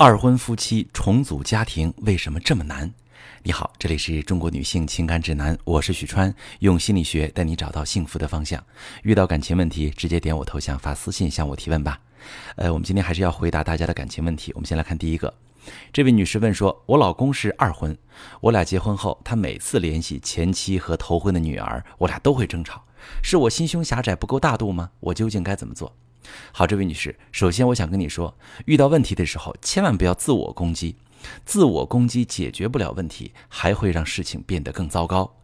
二婚夫妻重组家庭为什么这么难？你好，这里是中国女性情感指南，我是许川，用心理学带你找到幸福的方向。遇到感情问题，直接点我头像发私信向我提问吧。呃，我们今天还是要回答大家的感情问题。我们先来看第一个，这位女士问说：“我老公是二婚，我俩结婚后，他每次联系前妻和头婚的女儿，我俩都会争吵，是我心胸狭窄不够大度吗？我究竟该怎么做？”好，这位女士，首先我想跟你说，遇到问题的时候，千万不要自我攻击，自我攻击解决不了问题，还会让事情变得更糟糕。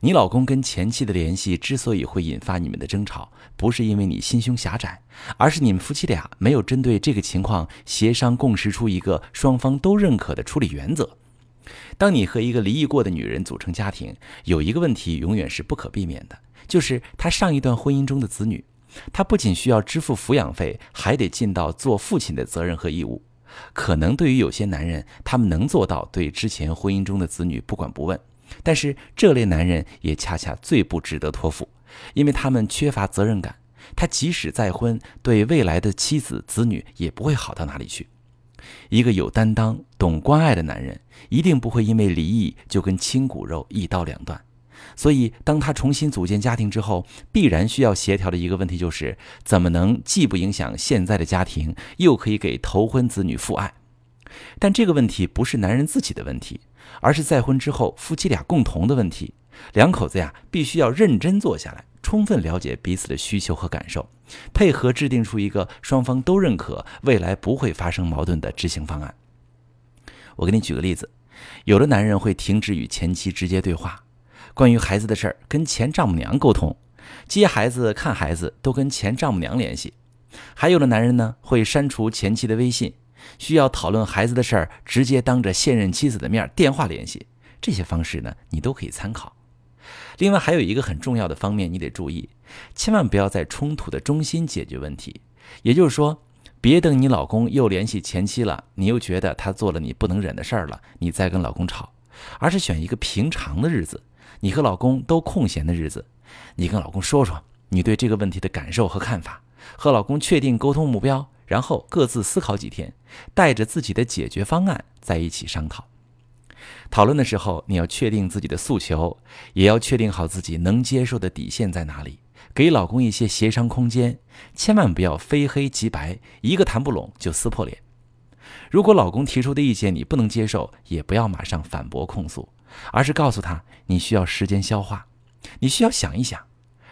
你老公跟前妻的联系之所以会引发你们的争吵，不是因为你心胸狭窄，而是你们夫妻俩没有针对这个情况协商共识出一个双方都认可的处理原则。当你和一个离异过的女人组成家庭，有一个问题永远是不可避免的，就是她上一段婚姻中的子女。他不仅需要支付抚养费，还得尽到做父亲的责任和义务。可能对于有些男人，他们能做到对之前婚姻中的子女不管不问，但是这类男人也恰恰最不值得托付，因为他们缺乏责任感。他即使再婚，对未来的妻子子女也不会好到哪里去。一个有担当、懂关爱的男人，一定不会因为离异就跟亲骨肉一刀两断。所以，当他重新组建家庭之后，必然需要协调的一个问题就是，怎么能既不影响现在的家庭，又可以给头婚子女父爱？但这个问题不是男人自己的问题，而是再婚之后夫妻俩共同的问题。两口子呀，必须要认真坐下来，充分了解彼此的需求和感受，配合制定出一个双方都认可、未来不会发生矛盾的执行方案。我给你举个例子，有的男人会停止与前妻直接对话。关于孩子的事儿，跟前丈母娘沟通；接孩子、看孩子都跟前丈母娘联系。还有的男人呢，会删除前妻的微信，需要讨论孩子的事儿，直接当着现任妻子的面电话联系。这些方式呢，你都可以参考。另外，还有一个很重要的方面，你得注意，千万不要在冲突的中心解决问题。也就是说，别等你老公又联系前妻了，你又觉得他做了你不能忍的事儿了，你再跟老公吵，而是选一个平常的日子。你和老公都空闲的日子，你跟老公说说你对这个问题的感受和看法，和老公确定沟通目标，然后各自思考几天，带着自己的解决方案在一起商讨。讨论的时候，你要确定自己的诉求，也要确定好自己能接受的底线在哪里，给老公一些协商空间，千万不要非黑即白，一个谈不拢就撕破脸。如果老公提出的意见你不能接受，也不要马上反驳控诉。而是告诉他，你需要时间消化，你需要想一想，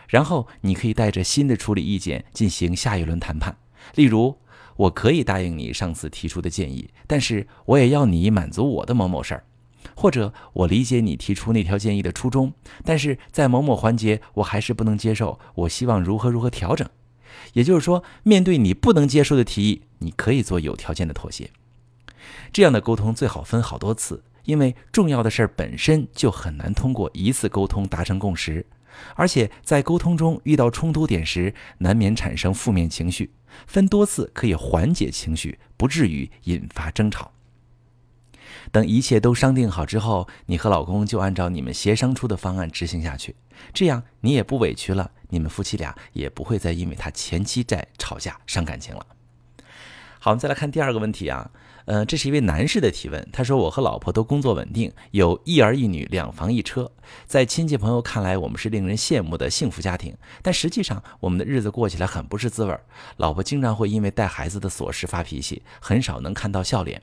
然后你可以带着新的处理意见进行下一轮谈判。例如，我可以答应你上次提出的建议，但是我也要你满足我的某某事儿。或者，我理解你提出那条建议的初衷，但是在某某环节我还是不能接受，我希望如何如何调整。也就是说，面对你不能接受的提议，你可以做有条件的妥协。这样的沟通最好分好多次。因为重要的事儿本身就很难通过一次沟通达成共识，而且在沟通中遇到冲突点时，难免产生负面情绪。分多次可以缓解情绪，不至于引发争吵。等一切都商定好之后，你和老公就按照你们协商出的方案执行下去，这样你也不委屈了，你们夫妻俩也不会再因为他前妻债吵架伤感情了。好，我们再来看第二个问题啊。呃，这是一位男士的提问。他说：“我和老婆都工作稳定，有一儿一女，两房一车。在亲戚朋友看来，我们是令人羡慕的幸福家庭。但实际上，我们的日子过起来很不是滋味儿。老婆经常会因为带孩子的琐事发脾气，很少能看到笑脸。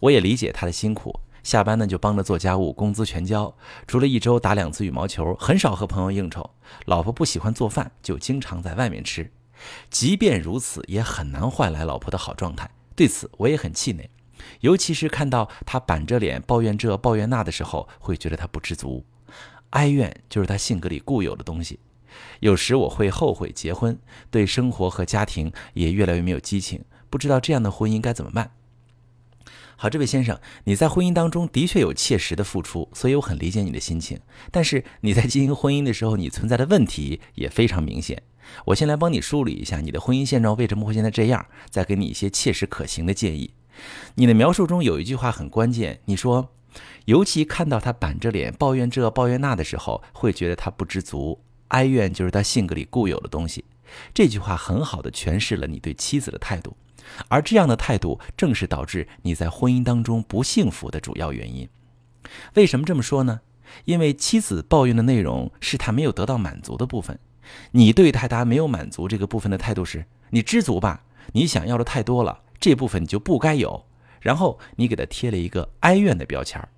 我也理解他的辛苦，下班呢就帮着做家务，工资全交。除了一周打两次羽毛球，很少和朋友应酬。老婆不喜欢做饭，就经常在外面吃。即便如此，也很难换来老婆的好状态。”对此我也很气馁，尤其是看到他板着脸抱怨这抱怨那的时候，会觉得他不知足。哀怨就是他性格里固有的东西。有时我会后悔结婚，对生活和家庭也越来越没有激情，不知道这样的婚姻该怎么办。好，这位先生，你在婚姻当中的确有切实的付出，所以我很理解你的心情。但是你在经营婚姻的时候，你存在的问题也非常明显。我先来帮你梳理一下你的婚姻现状为什么会现在这样，再给你一些切实可行的建议。你的描述中有一句话很关键，你说，尤其看到他板着脸抱怨这抱怨那的时候，会觉得他不知足，哀怨就是他性格里固有的东西。这句话很好的诠释了你对妻子的态度，而这样的态度正是导致你在婚姻当中不幸福的主要原因。为什么这么说呢？因为妻子抱怨的内容是她没有得到满足的部分，你对待她没有满足这个部分的态度是：你知足吧，你想要的太多了，这部分你就不该有。然后你给他贴了一个哀怨的标签儿，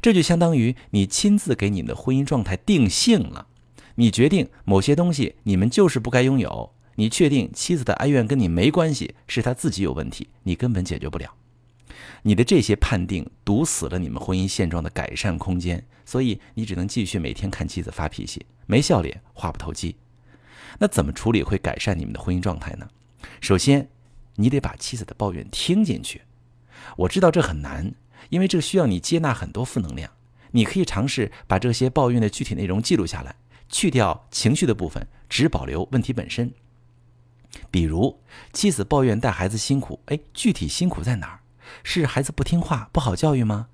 这就相当于你亲自给你的婚姻状态定性了。你决定某些东西你们就是不该拥有，你确定妻子的哀怨跟你没关系，是她自己有问题，你根本解决不了。你的这些判定堵死了你们婚姻现状的改善空间，所以你只能继续每天看妻子发脾气，没笑脸，话不投机。那怎么处理会改善你们的婚姻状态呢？首先，你得把妻子的抱怨听进去。我知道这很难，因为这需要你接纳很多负能量。你可以尝试把这些抱怨的具体内容记录下来，去掉情绪的部分，只保留问题本身。比如，妻子抱怨带孩子辛苦，哎，具体辛苦在哪儿？是孩子不听话、不好教育吗？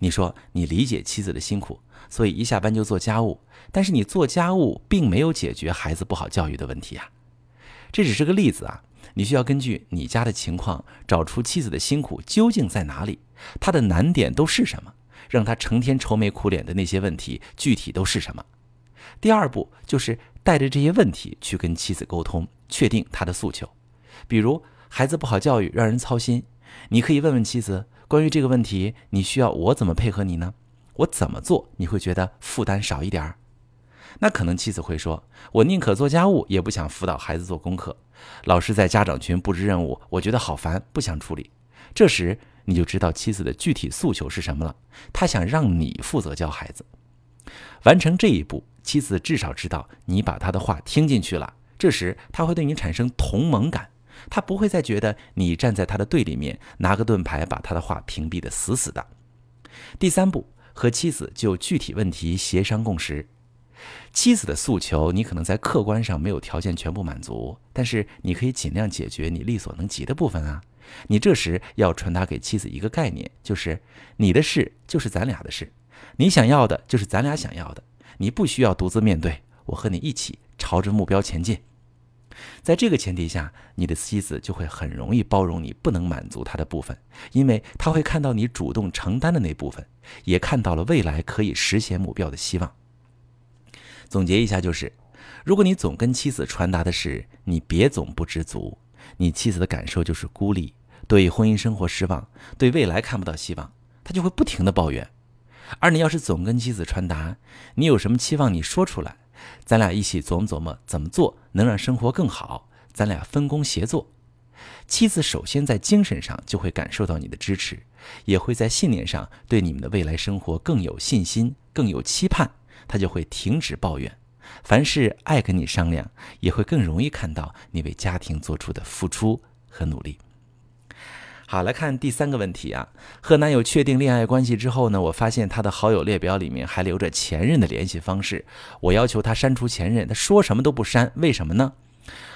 你说你理解妻子的辛苦，所以一下班就做家务，但是你做家务并没有解决孩子不好教育的问题呀。这只是个例子啊，你需要根据你家的情况，找出妻子的辛苦究竟在哪里，她的难点都是什么，让她成天愁眉苦脸的那些问题具体都是什么。第二步就是带着这些问题去跟妻子沟通，确定她的诉求，比如孩子不好教育，让人操心。你可以问问妻子，关于这个问题，你需要我怎么配合你呢？我怎么做你会觉得负担少一点儿？那可能妻子会说：“我宁可做家务，也不想辅导孩子做功课。老师在家长群布置任务，我觉得好烦，不想处理。”这时你就知道妻子的具体诉求是什么了。她想让你负责教孩子，完成这一步，妻子至少知道你把她的话听进去了。这时她会对你产生同盟感。他不会再觉得你站在他的对立面，拿个盾牌把他的话屏蔽的死死的。第三步，和妻子就具体问题协商共识。妻子的诉求，你可能在客观上没有条件全部满足，但是你可以尽量解决你力所能及的部分啊。你这时要传达给妻子一个概念，就是你的事就是咱俩的事，你想要的就是咱俩想要的，你不需要独自面对，我和你一起朝着目标前进。在这个前提下，你的妻子就会很容易包容你不能满足她的部分，因为她会看到你主动承担的那部分，也看到了未来可以实现目标的希望。总结一下就是，如果你总跟妻子传达的是你别总不知足，你妻子的感受就是孤立，对婚姻生活失望，对未来看不到希望，她就会不停的抱怨。而你要是总跟妻子传达你有什么期望，你说出来。咱俩一起琢磨琢磨怎么做能让生活更好，咱俩分工协作。妻子首先在精神上就会感受到你的支持，也会在信念上对你们的未来生活更有信心、更有期盼，她就会停止抱怨，凡事爱跟你商量，也会更容易看到你为家庭做出的付出和努力。好，来看第三个问题啊。和男友确定恋爱关系之后呢，我发现他的好友列表里面还留着前任的联系方式。我要求他删除前任，他说什么都不删，为什么呢？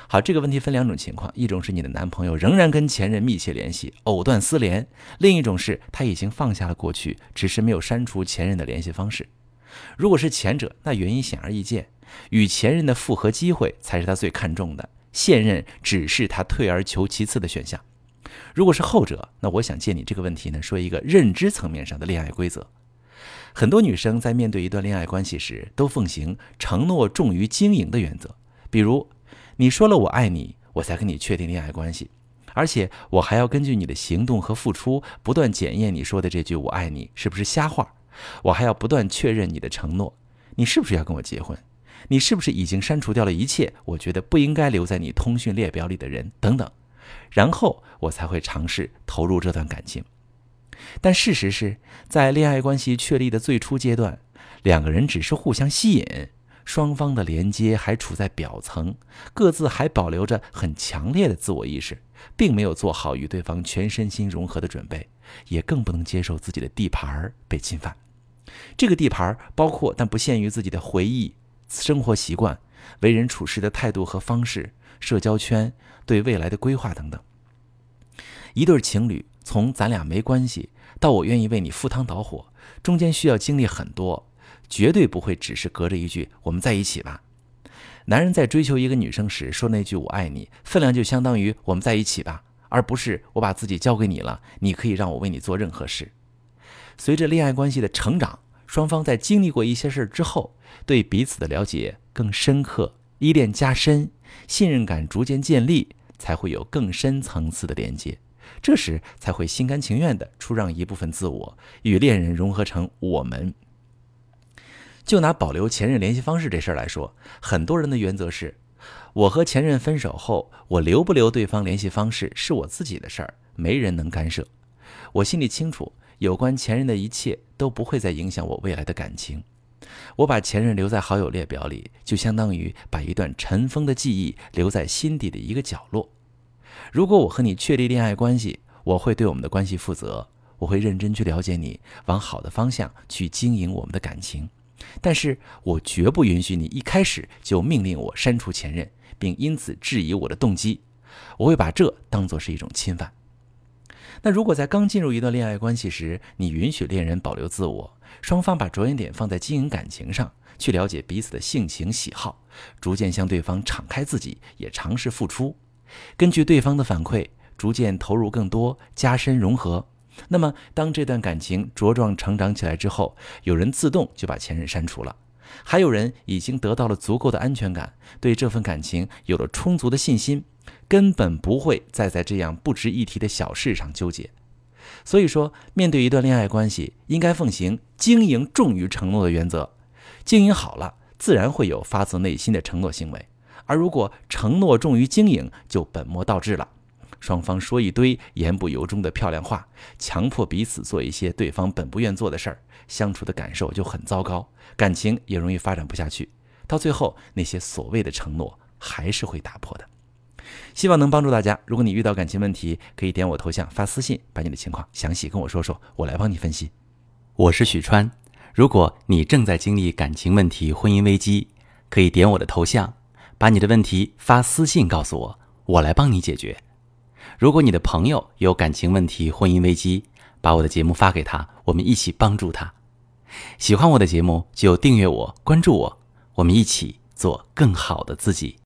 好，这个问题分两种情况：一种是你的男朋友仍然跟前任密切联系，藕断丝连；另一种是他已经放下了过去，只是没有删除前任的联系方式。如果是前者，那原因显而易见，与前任的复合机会才是他最看重的，现任只是他退而求其次的选项。如果是后者，那我想借你这个问题呢，说一个认知层面上的恋爱规则。很多女生在面对一段恋爱关系时，都奉行承诺重于经营的原则。比如，你说了我爱你，我才跟你确定恋爱关系，而且我还要根据你的行动和付出，不断检验你说的这句我爱你是不是瞎话。我还要不断确认你的承诺，你是不是要跟我结婚？你是不是已经删除掉了一切我觉得不应该留在你通讯列表里的人？等等。然后我才会尝试投入这段感情，但事实是在恋爱关系确立的最初阶段，两个人只是互相吸引，双方的连接还处在表层，各自还保留着很强烈的自我意识，并没有做好与对方全身心融合的准备，也更不能接受自己的地盘被侵犯。这个地盘包括但不限于自己的回忆、生活习惯、为人处事的态度和方式。社交圈对未来的规划等等，一对情侣从咱俩没关系到我愿意为你赴汤蹈火，中间需要经历很多，绝对不会只是隔着一句“我们在一起吧”。男人在追求一个女生时说那句“我爱你”，分量就相当于“我们在一起吧”，而不是我把自己交给你了，你可以让我为你做任何事。随着恋爱关系的成长，双方在经历过一些事之后，对彼此的了解更深刻，依恋加深，信任感逐渐建立，才会有更深层次的连接。这时才会心甘情愿地出让一部分自我，与恋人融合成我们。就拿保留前任联系方式这事儿来说，很多人的原则是：我和前任分手后，我留不留对方联系方式是我自己的事儿，没人能干涉。我心里清楚，有关前任的一切都不会再影响我未来的感情。我把前任留在好友列表里，就相当于把一段尘封的记忆留在心底的一个角落。如果我和你确立恋爱关系，我会对我们的关系负责，我会认真去了解你，往好的方向去经营我们的感情。但是我绝不允许你一开始就命令我删除前任，并因此质疑我的动机。我会把这当作是一种侵犯。那如果在刚进入一段恋爱关系时，你允许恋人保留自我，双方把着眼点放在经营感情上，去了解彼此的性情喜好，逐渐向对方敞开自己，也尝试付出，根据对方的反馈，逐渐投入更多，加深融合。那么，当这段感情茁壮成长起来之后，有人自动就把前任删除了，还有人已经得到了足够的安全感，对这份感情有了充足的信心，根本不会再在这样不值一提的小事上纠结。所以说，面对一段恋爱关系，应该奉行经营重于承诺的原则。经营好了，自然会有发自内心的承诺行为；而如果承诺重于经营，就本末倒置了。双方说一堆言不由衷的漂亮话，强迫彼此做一些对方本不愿做的事儿，相处的感受就很糟糕，感情也容易发展不下去。到最后，那些所谓的承诺还是会打破的。希望能帮助大家。如果你遇到感情问题，可以点我头像发私信，把你的情况详细跟我说说，我来帮你分析。我是许川。如果你正在经历感情问题、婚姻危机，可以点我的头像，把你的问题发私信告诉我，我来帮你解决。如果你的朋友有感情问题、婚姻危机，把我的节目发给他，我们一起帮助他。喜欢我的节目就订阅我、关注我，我们一起做更好的自己。